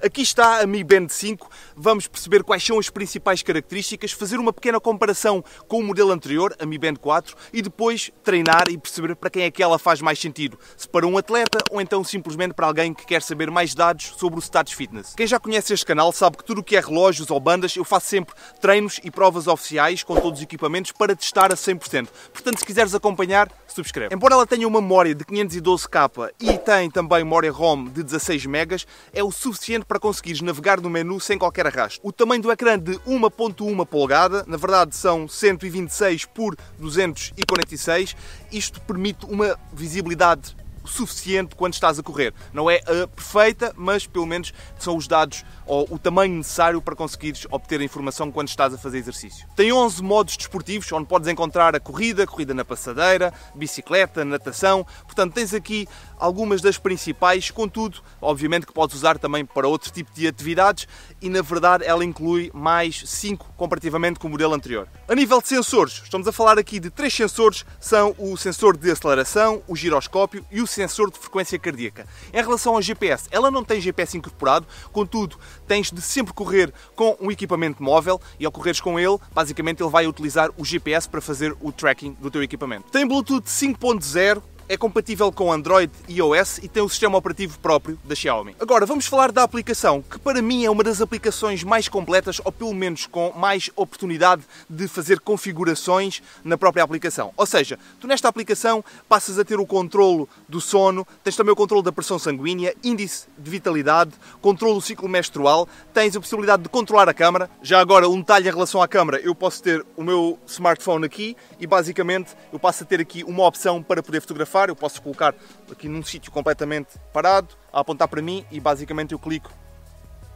Aqui está a Mi Band 5. Vamos perceber quais são as principais características, fazer uma pequena comparação com o modelo anterior, a Mi Band 4, e depois treinar e perceber para quem é que ela faz mais sentido. Se para um atleta ou então simplesmente para alguém que quer saber mais dados sobre o status fitness. Quem já conhece este canal sabe que tudo o que é relógios ou bandas, eu faço sempre treinos e provas oficiais com todos os equipamentos para testar a 100%. Portanto, se quiseres acompanhar, subscreve. Embora ela tenha uma memória de 512K e tem também memória ROM de 16 MB, é o suficiente para conseguires navegar no menu sem qualquer arrasto. O tamanho do ecrã de 1.1 polegada, na verdade são 126 por 246, isto permite uma visibilidade suficiente quando estás a correr. Não é a perfeita, mas pelo menos são os dados ou o tamanho necessário para conseguires obter a informação quando estás a fazer exercício. Tem 11 modos desportivos onde podes encontrar a corrida, corrida na passadeira, bicicleta, natação. Portanto, tens aqui algumas das principais, contudo, obviamente que podes usar também para outro tipo de atividades e na verdade ela inclui mais 5 comparativamente com o modelo anterior. A nível de sensores, estamos a falar aqui de três sensores, são o sensor de aceleração, o giroscópio e o sensor de frequência cardíaca. Em relação ao GPS, ela não tem GPS incorporado, contudo, tens de sempre correr com um equipamento móvel e ao correres com ele, basicamente ele vai utilizar o GPS para fazer o tracking do teu equipamento. Tem Bluetooth 5.0 é compatível com Android e iOS e tem o sistema operativo próprio da Xiaomi. Agora vamos falar da aplicação, que para mim é uma das aplicações mais completas, ou pelo menos com mais oportunidade de fazer configurações na própria aplicação. Ou seja, tu nesta aplicação passas a ter o controlo do sono, tens também o controle da pressão sanguínea, índice de vitalidade, controle do ciclo menstrual, tens a possibilidade de controlar a câmara. Já agora, um detalhe em relação à câmara, eu posso ter o meu smartphone aqui e basicamente eu passo a ter aqui uma opção para poder fotografar fotografar, eu posso colocar aqui num sítio completamente parado, a apontar para mim e basicamente eu clico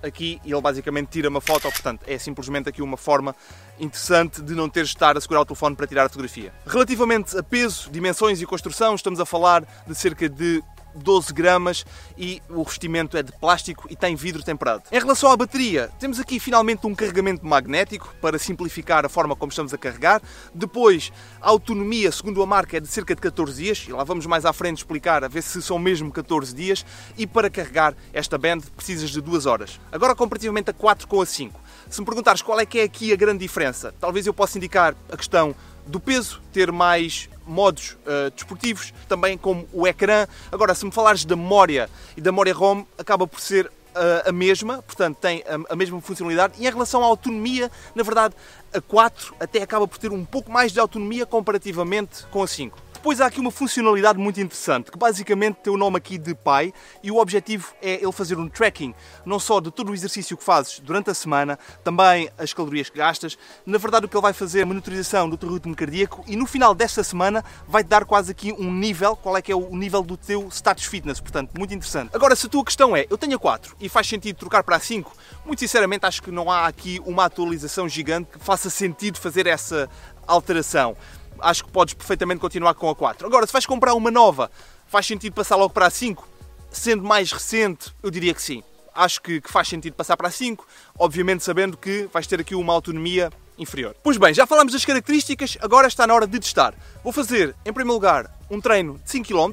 aqui e ele basicamente tira uma foto, portanto é simplesmente aqui uma forma interessante de não ter de estar a segurar o telefone para tirar a fotografia. Relativamente a peso, dimensões e construção, estamos a falar de cerca de 12 gramas e o revestimento é de plástico e tem vidro temperado. Em relação à bateria, temos aqui finalmente um carregamento magnético para simplificar a forma como estamos a carregar. Depois, a autonomia, segundo a marca, é de cerca de 14 dias e lá vamos mais à frente explicar a ver se são mesmo 14 dias. E para carregar esta band precisas de 2 horas. Agora, comparativamente a 4 com a 5. Se me perguntares qual é que é aqui a grande diferença, talvez eu possa indicar a questão do peso, ter mais modos uh, desportivos, também como o ecrã. Agora, se me falares da memória e da memória ROM, acaba por ser uh, a mesma, portanto tem a, a, mesma funcionalidade. E em relação à autonomia, na verdade, a 4 até acaba por ter um pouco mais de autonomia comparativamente com a 5. Depois há aqui uma funcionalidade muito interessante, que basicamente tem o nome aqui de pai e o objetivo é ele fazer um tracking, não só de todo o exercício que fazes durante a semana, também as calorias que gastas. Na verdade, o que ele vai fazer é a monitorização do teu ritmo cardíaco e no final desta semana vai-te dar quase aqui um nível, qual é que é o nível do teu status fitness, portanto, muito interessante. Agora, se a tua questão é, eu tenho a 4 e faz sentido trocar para a 5, muito sinceramente acho que não há aqui uma atualização gigante que faça sentido fazer essa alteração acho que podes perfeitamente continuar com a 4. Agora, se vais comprar uma nova, faz sentido passar logo para a 5? Sendo mais recente, eu diria que sim. Acho que, que faz sentido passar para a 5, obviamente sabendo que vais ter aqui uma autonomia inferior. Pois bem, já falamos das características, agora está na hora de testar. Vou fazer, em primeiro lugar, um treino de 5 km,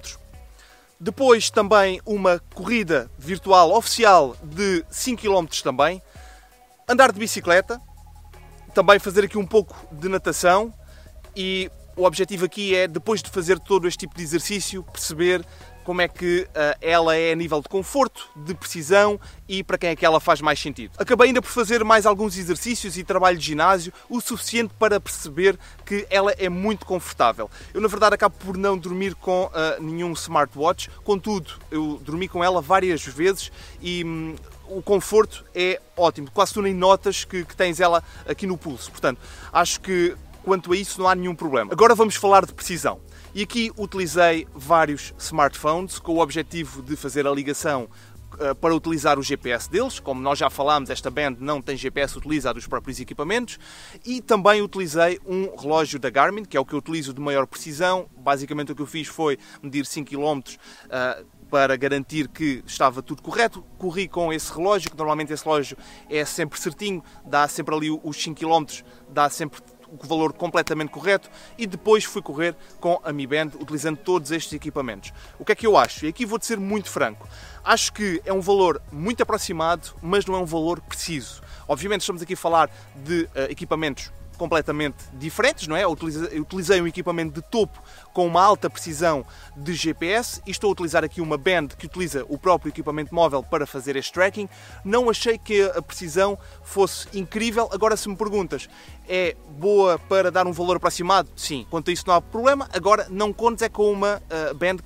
depois também uma corrida virtual oficial de 5 km também, andar de bicicleta, também fazer aqui um pouco de natação e o objetivo aqui é, depois de fazer todo este tipo de exercício, perceber como é que uh, ela é a nível de conforto, de precisão e para quem é que ela faz mais sentido. Acabei ainda por fazer mais alguns exercícios e trabalho de ginásio, o suficiente para perceber que ela é muito confortável. Eu, na verdade, acabo por não dormir com uh, nenhum smartwatch, contudo, eu dormi com ela várias vezes e. Hum, o conforto é ótimo, quase tu nem notas que, que tens ela aqui no pulso. Portanto, acho que Quanto a isso, não há nenhum problema. Agora vamos falar de precisão. E aqui utilizei vários smartphones com o objetivo de fazer a ligação uh, para utilizar o GPS deles. Como nós já falámos, esta band não tem GPS, utiliza dos próprios equipamentos. E também utilizei um relógio da Garmin, que é o que eu utilizo de maior precisão. Basicamente o que eu fiz foi medir 5 km uh, para garantir que estava tudo correto. Corri com esse relógio, que normalmente esse relógio é sempre certinho, dá sempre ali os 5 km, dá sempre o valor completamente correto e depois fui correr com a Mi Band utilizando todos estes equipamentos. O que é que eu acho? E aqui vou-te ser muito franco. Acho que é um valor muito aproximado, mas não é um valor preciso. Obviamente estamos aqui a falar de uh, equipamentos completamente diferentes, não é? Utilizei, utilizei um equipamento de topo com uma alta precisão de GPS e estou a utilizar aqui uma band que utiliza o próprio equipamento móvel para fazer este tracking. Não achei que a precisão fosse incrível. Agora, se me perguntas, é boa para dar um valor aproximado? Sim, quanto a isso não há problema. Agora, não contes é com uma uh, band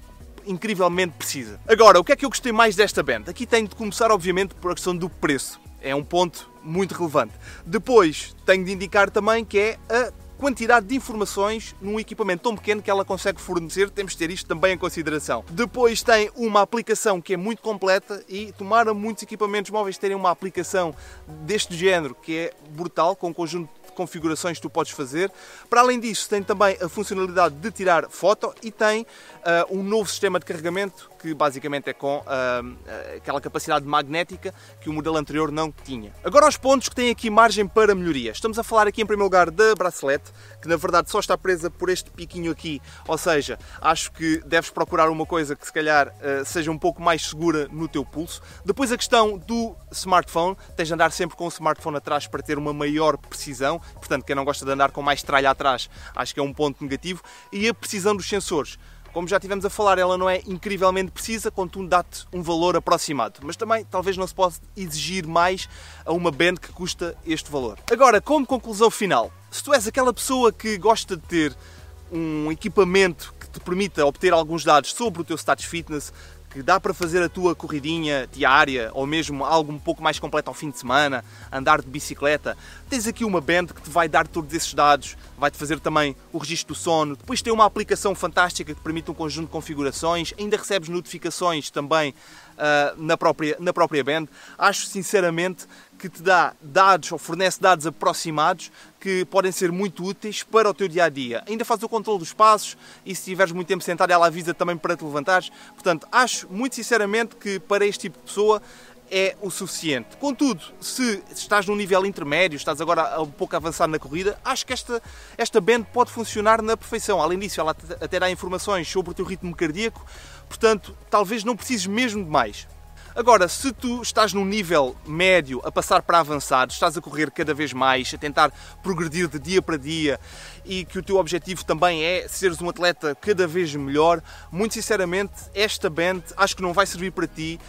incrivelmente precisa. Agora, o que é que eu gostei mais desta band? Aqui tenho de começar, obviamente, por a questão do preço. É um ponto muito relevante. Depois, tenho de indicar também que é a quantidade de informações num equipamento tão pequeno que ela consegue fornecer, temos de ter isto também em consideração. Depois tem uma aplicação que é muito completa e tomara muitos equipamentos móveis terem uma aplicação deste género que é brutal, com um conjunto configurações que tu podes fazer. Para além disso, tem também a funcionalidade de tirar foto e tem uh, um novo sistema de carregamento que basicamente é com uh, aquela capacidade magnética que o modelo anterior não tinha. Agora aos pontos que têm aqui margem para melhoria. Estamos a falar aqui em primeiro lugar da bracelete, que na verdade só está presa por este piquinho aqui, ou seja, acho que deves procurar uma coisa que se calhar uh, seja um pouco mais segura no teu pulso. Depois a questão do smartphone, tens de andar sempre com o smartphone atrás para ter uma maior precisão, portanto quem não gosta de andar com mais tralha atrás, acho que é um ponto negativo. E a precisão dos sensores. Como já tivemos a falar, ela não é incrivelmente precisa, contudo dá-te um valor aproximado. Mas também talvez não se possa exigir mais a uma band que custa este valor. Agora, como conclusão final, se tu és aquela pessoa que gosta de ter um equipamento que te permita obter alguns dados sobre o teu status fitness, que dá para fazer a tua corridinha diária ou mesmo algo um pouco mais completo ao fim de semana, andar de bicicleta, tens aqui uma band que te vai dar todos esses dados, vai-te fazer também o registro do sono, depois tem uma aplicação fantástica que permite um conjunto de configurações, ainda recebes notificações também uh, na, própria, na própria band. Acho sinceramente que te dá dados ou fornece dados aproximados que podem ser muito úteis para o teu dia a dia. Ainda faz o controle dos passos e se tiveres muito tempo sentado, ela avisa também para te levantares. Portanto, acho muito sinceramente que para este tipo de pessoa é o suficiente. Contudo, se estás num nível intermédio, estás agora um pouco avançado na corrida, acho que esta, esta band pode funcionar na perfeição. Além disso, ela até dá informações sobre o teu ritmo cardíaco, portanto, talvez não precises mesmo de mais. Agora, se tu estás num nível médio a passar para avançado, estás a correr cada vez mais, a tentar progredir de dia para dia e que o teu objetivo também é seres um atleta cada vez melhor, muito sinceramente, esta band acho que não vai servir para ti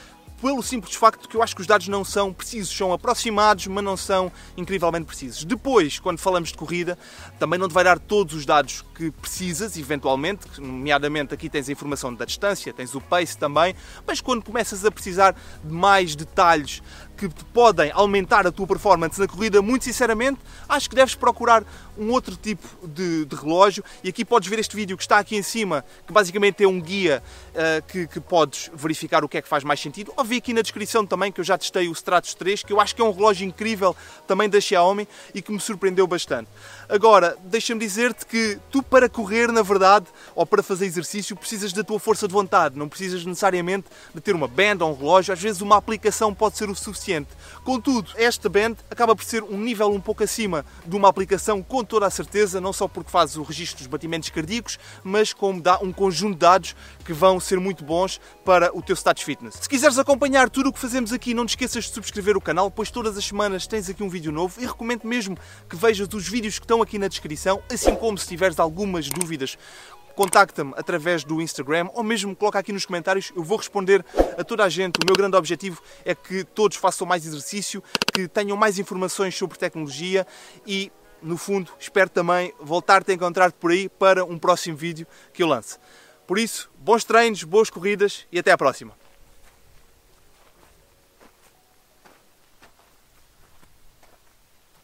pelo simples facto que eu acho que os dados não são precisos, são aproximados, mas não são incrivelmente precisos. Depois, quando falamos de corrida, também não te vai dar todos os dados que precisas, eventualmente, nomeadamente aqui tens a informação da distância, tens o pace também, mas quando começas a precisar de mais detalhes que podem aumentar a tua performance na corrida, muito sinceramente, acho que deves procurar um outro tipo de, de relógio. E aqui podes ver este vídeo que está aqui em cima, que basicamente é um guia uh, que, que, podes verificar o que é que faz mais sentido. Ou vi aqui na descrição também que eu já testei o Stratos 3, que eu acho que é um relógio incrível também da Xiaomi e que me surpreendeu bastante. Agora, deixa-me dizer-te que tu para correr, na verdade, ou para fazer exercício, precisas da tua força de vontade, não precisas necessariamente de ter uma band ou um relógio, às vezes uma aplicação pode ser o suficiente. Contudo, esta band acaba por ser um nível um pouco acima de uma aplicação com toda a certeza, não só porque faz o registro dos batimentos cardíacos, mas como dá um conjunto de dados que vão ser muito bons para o teu status fitness. Se quiseres acompanhar tudo o que fazemos aqui, não te esqueças de subscrever o canal, pois todas as semanas tens aqui um vídeo novo e recomendo mesmo que vejas os vídeos que estão aqui na descrição, assim como se tiveres algumas dúvidas contacta-me através do Instagram ou mesmo coloca aqui nos comentários, eu vou responder a toda a gente. O meu grande objetivo é que todos façam mais exercício, que tenham mais informações sobre tecnologia e, no fundo, espero também voltar-te a encontrar por aí para um próximo vídeo que eu lance. Por isso, bons treinos, boas corridas e até à próxima.